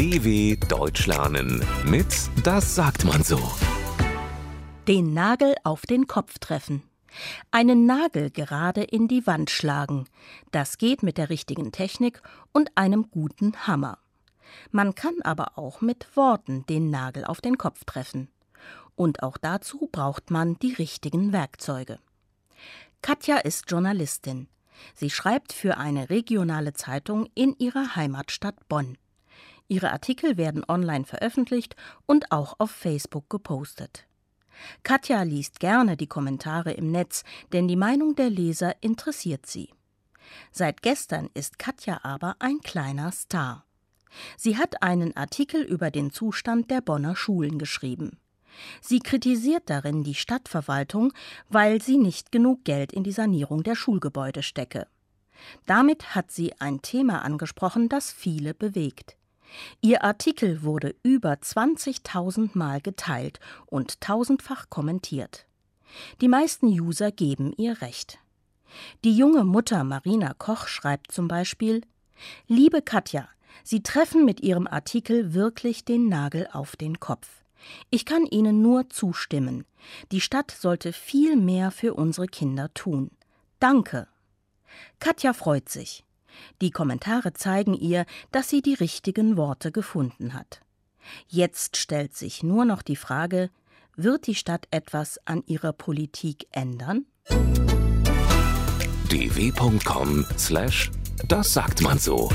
DW Deutsch lernen mit Das sagt man so. Den Nagel auf den Kopf treffen. Einen Nagel gerade in die Wand schlagen. Das geht mit der richtigen Technik und einem guten Hammer. Man kann aber auch mit Worten den Nagel auf den Kopf treffen. Und auch dazu braucht man die richtigen Werkzeuge. Katja ist Journalistin. Sie schreibt für eine regionale Zeitung in ihrer Heimatstadt Bonn. Ihre Artikel werden online veröffentlicht und auch auf Facebook gepostet. Katja liest gerne die Kommentare im Netz, denn die Meinung der Leser interessiert sie. Seit gestern ist Katja aber ein kleiner Star. Sie hat einen Artikel über den Zustand der Bonner Schulen geschrieben. Sie kritisiert darin die Stadtverwaltung, weil sie nicht genug Geld in die Sanierung der Schulgebäude stecke. Damit hat sie ein Thema angesprochen, das viele bewegt. Ihr Artikel wurde über 20.000 Mal geteilt und tausendfach kommentiert. Die meisten User geben ihr Recht. Die junge Mutter Marina Koch schreibt zum Beispiel Liebe Katja, Sie treffen mit Ihrem Artikel wirklich den Nagel auf den Kopf. Ich kann Ihnen nur zustimmen. Die Stadt sollte viel mehr für unsere Kinder tun. Danke. Katja freut sich. Die Kommentare zeigen ihr, dass sie die richtigen Worte gefunden hat. Jetzt stellt sich nur noch die Frage, wird die Stadt etwas an ihrer Politik ändern? dw.com/das sagt man so.